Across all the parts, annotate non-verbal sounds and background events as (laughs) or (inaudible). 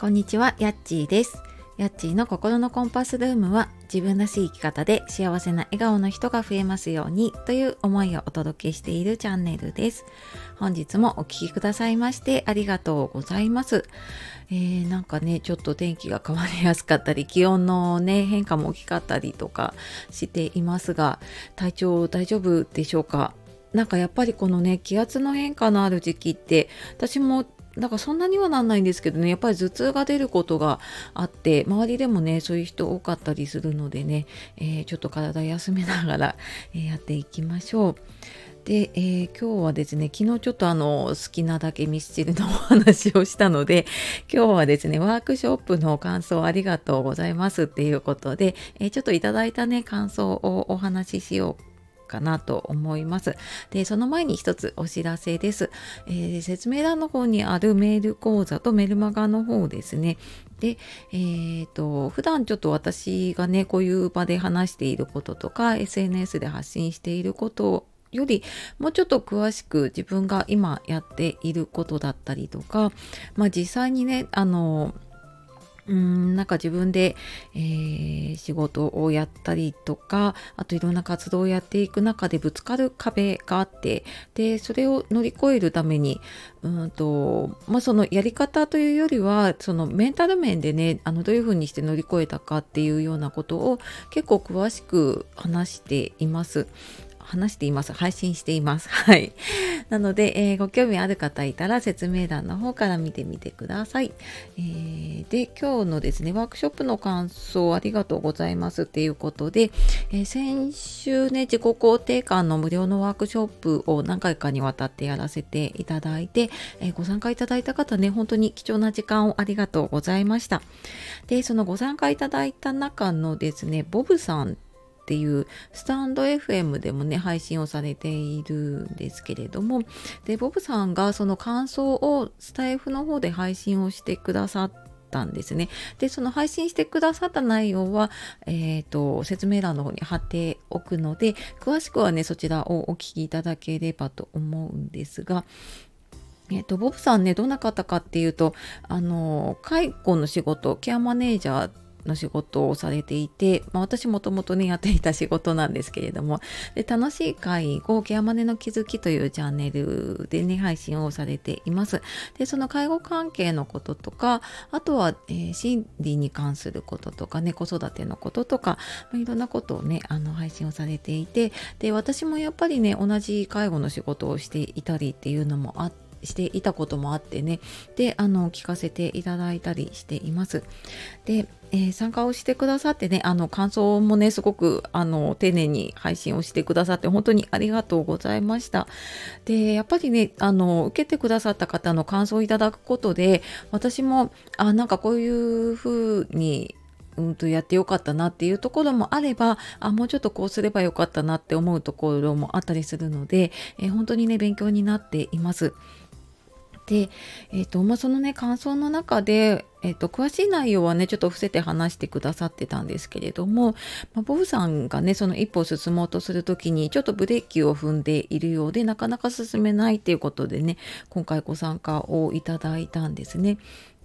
こんにちは、やっちーです。やっちーの心のコンパスルームは自分らしい生き方で幸せな笑顔の人が増えますようにという思いをお届けしているチャンネルです。本日もお聴きくださいましてありがとうございます。えー、なんかね、ちょっと天気が変わりやすかったり、気温のね、変化も大きかったりとかしていますが、体調大丈夫でしょうか？なんかやっぱりこのね気圧の変化のある時期って私もなんかそんなにはなんないんですけどねやっぱり頭痛が出ることがあって周りでもねそういう人多かったりするのでね、えー、ちょっと体休めながら、え、やっていきましょう。で、えー、今日はですね昨日ちょっとあの好きなだけミスチルのお話をしたので今日はですねワークショップの感想ありがとうございますっていうことで、えー、ちょっといただいたね感想をお話ししようかなと思います。で、その前に一つお知らせです。えー、説明欄の方にあるメール講座とメルマガの方ですね。で、えーと、普段ちょっと私がねこういう場で話していることとか SNS で発信していることよりもうちょっと詳しく自分が今やっていることだったりとか、まあ、実際にねあのうんなんか自分で、えー、仕事をやったりとかあといろんな活動をやっていく中でぶつかる壁があってでそれを乗り越えるためにうんと、まあ、そのやり方というよりはそのメンタル面でねあのどういうふうにして乗り越えたかっていうようなことを結構詳しく話しています。話しています。配信しています。(laughs) はい。なので、えー、ご興味ある方いたら説明欄の方から見てみてください。えー、で、今日のですね、ワークショップの感想ありがとうございますっていうことで、えー、先週ね、自己肯定感の無料のワークショップを何回かにわたってやらせていただいて、えご参加いただいた方ね、本当に貴重な時間をありがとうございました。で、そのご参加いただいた中のですね、ボブさんっていうスタンド FM でもね配信をされているんですけれどもでボブさんがその感想をスタイフの方で配信をしてくださったんですね。で、その配信してくださった内容は、えっ、ー、と、説明欄の方に貼っておくので、詳しくはね、そちらをお聞きいただければと思うんですが、えっ、ー、と、ボブさんね、どんな方かっていうと、あの、介護の仕事、ケアマネージャーの仕事をされていて、まあ、私もともとねやっていた仕事なんですけれども。で楽しい介護ケアマネの気づきというチャンネルでね配信をされています。でその介護関係のこととかあとは、えー、心理に関することとかね子育てのこととか、まあ、いろんなことをねあの配信をされていて。で私もやっぱりね同じ介護の仕事をしていたりっていうのもあってしていたこともあってね。であの聞かせていただいたりしています。で、えー、参加をしてくださってねあの感想もねすごくあの丁寧に配信をしてくださって本当にありがとうございました。でやっぱりねあの受けてくださった方の感想をいただくことで私もあなんかこういうふうにうんとやってよかったなっていうところもあればあもうちょっとこうすればよかったなって思うところもあったりするので、えー、本当にね勉強になっています。で、えーとまあ、そのね感想の中で、えーと、詳しい内容はねちょっと伏せて話してくださってたんですけれども、まあ、ボブさんがねその一歩進もうとする時にちょっとブレーキを踏んでいるようでなかなか進めないっていうことでね今回ご参加をいただいたんですね。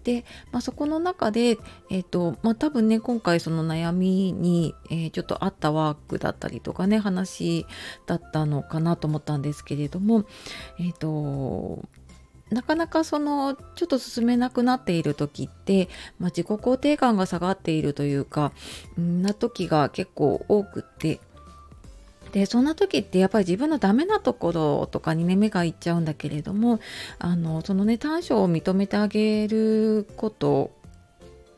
で、まあ、そこの中で、えーとまあ、多分ね今回その悩みに、えー、ちょっとあったワークだったりとかね話だったのかなと思ったんですけれどもえっ、ー、となかなかそのちょっと進めなくなっている時って、まあ、自己肯定感が下がっているというか、んな時が結構多くって。でそんな時ってやっぱり自分のダメなところとかにね目がいっちゃうんだけれどもあのそのね短所を認めてあげること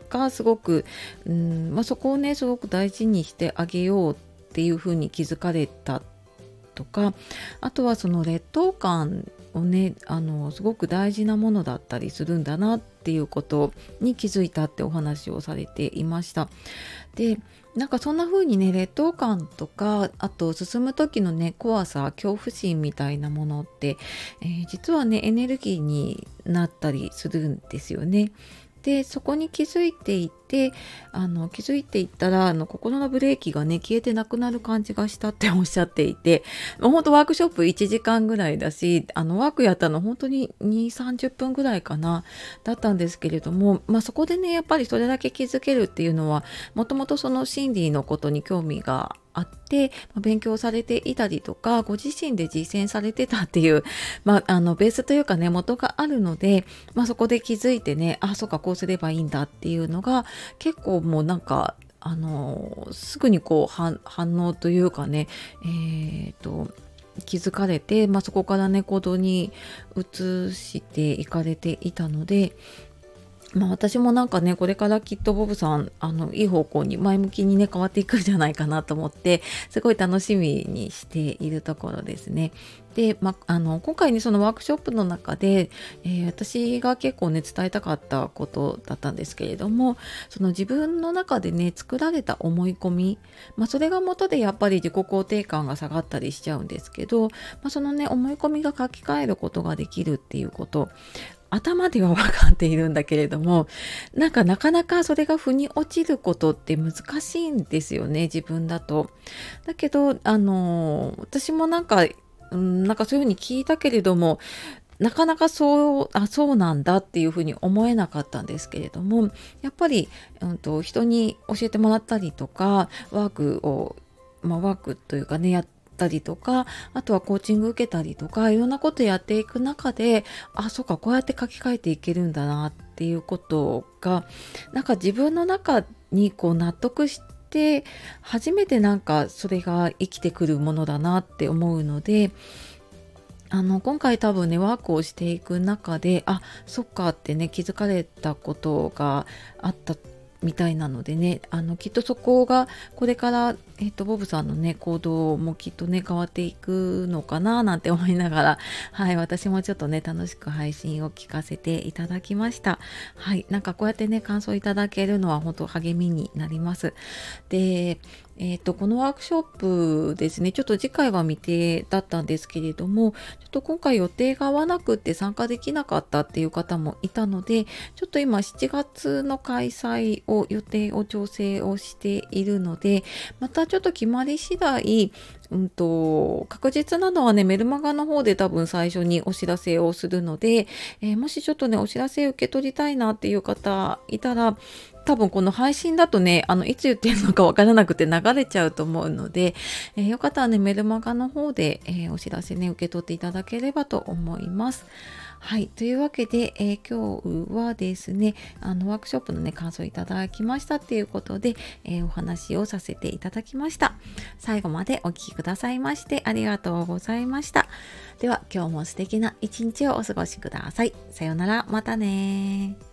がすごく、うんまあ、そこをねすごく大事にしてあげようっていうふうに気づかれたとかあとはその劣等感をねあのすごく大事なものだったりするんだなっていうことに気づいたってお話をされていました。でなんかそんな風にね劣等感とかあと進む時のね怖さ恐怖心みたいなものって、えー、実はねエネルギーになったりするんですよね。でそこに気づいていてあの気づいていったらあの心のブレーキがね消えてなくなる感じがしたって (laughs) おっしゃっていてもうほんとワークショップ1時間ぐらいだしあのワークやったの本当に2 3 0分ぐらいかなだったんですけれども、まあ、そこでねやっぱりそれだけ気づけるっていうのはもともとその心理のことに興味があって、勉強されていたりとかご自身で実践されてたっていう、まあ、あのベースというかね元があるので、まあ、そこで気づいてねあそうかこうすればいいんだっていうのが結構もうなんかあのすぐにこう反応というかねえー、と気づかれて、まあ、そこからね行動に移していかれていたのでまあ私もなんかねこれからきっとボブさんあのいい方向に前向きにね変わっていくんじゃないかなと思ってすごい楽しみにしているところですね。で、まあの今回ねそのワークショップの中で、えー、私が結構ね伝えたかったことだったんですけれどもその自分の中でね作られた思い込み、まあ、それが元でやっぱり自己肯定感が下がったりしちゃうんですけど、まあ、そのね思い込みが書き換えることができるっていうこと頭では分かっているんだけれどもなんかなかなかそれが腑に落ちることって難しいんですよね自分だと。だけどあの私もなんか、うん、なんかそういうふうに聞いたけれどもなかなかそうあそうなんだっていうふうに思えなかったんですけれどもやっぱり、うんと、人に教えてもらったりとかワークを、まあ、ワークというかねやってたりとかあとはコーチング受けたりとかいろんなことやっていく中であそうかこうやって書き換えていけるんだなっていうことがなんか自分の中にこう納得して初めてなんかそれが生きてくるものだなって思うのであの今回多分ねワークをしていく中であそっかってね気づかれたことがあったみたいなのでねあのきっとそこがこれから、えーと、ボブさんのね行動もきっとね変わっていくのかななんて思いながらはい私もちょっとね楽しく配信を聞かせていただきました。はいなんかこうやってね感想いただけるのは本当励みになります。でえーと、このワークショップですねちょっと次回は未定だったんですけれどもちょっと今回予定が合わなくって参加できなかったっていう方もいたのでちょっと今7月の開催を予定を調整をしているのでまたちょっと決まり次第うんと、確実なのはね、メルマガの方で多分最初にお知らせをするので、えー、もしちょっとね、お知らせ受け取りたいなっていう方いたら、多分この配信だとね、あの、いつ言ってるのかわからなくて流れちゃうと思うので、えー、よかったらね、メルマガの方で、えー、お知らせね、受け取っていただければと思います。はい。というわけで、えー、今日はですね、あの、ワークショップのね、感想いただきましたっていうことで、え、お話をさせていただきました。最後までお聴きくださいましてありがとうございました。では、今日も素敵な一日をお過ごしください。さようなら、またね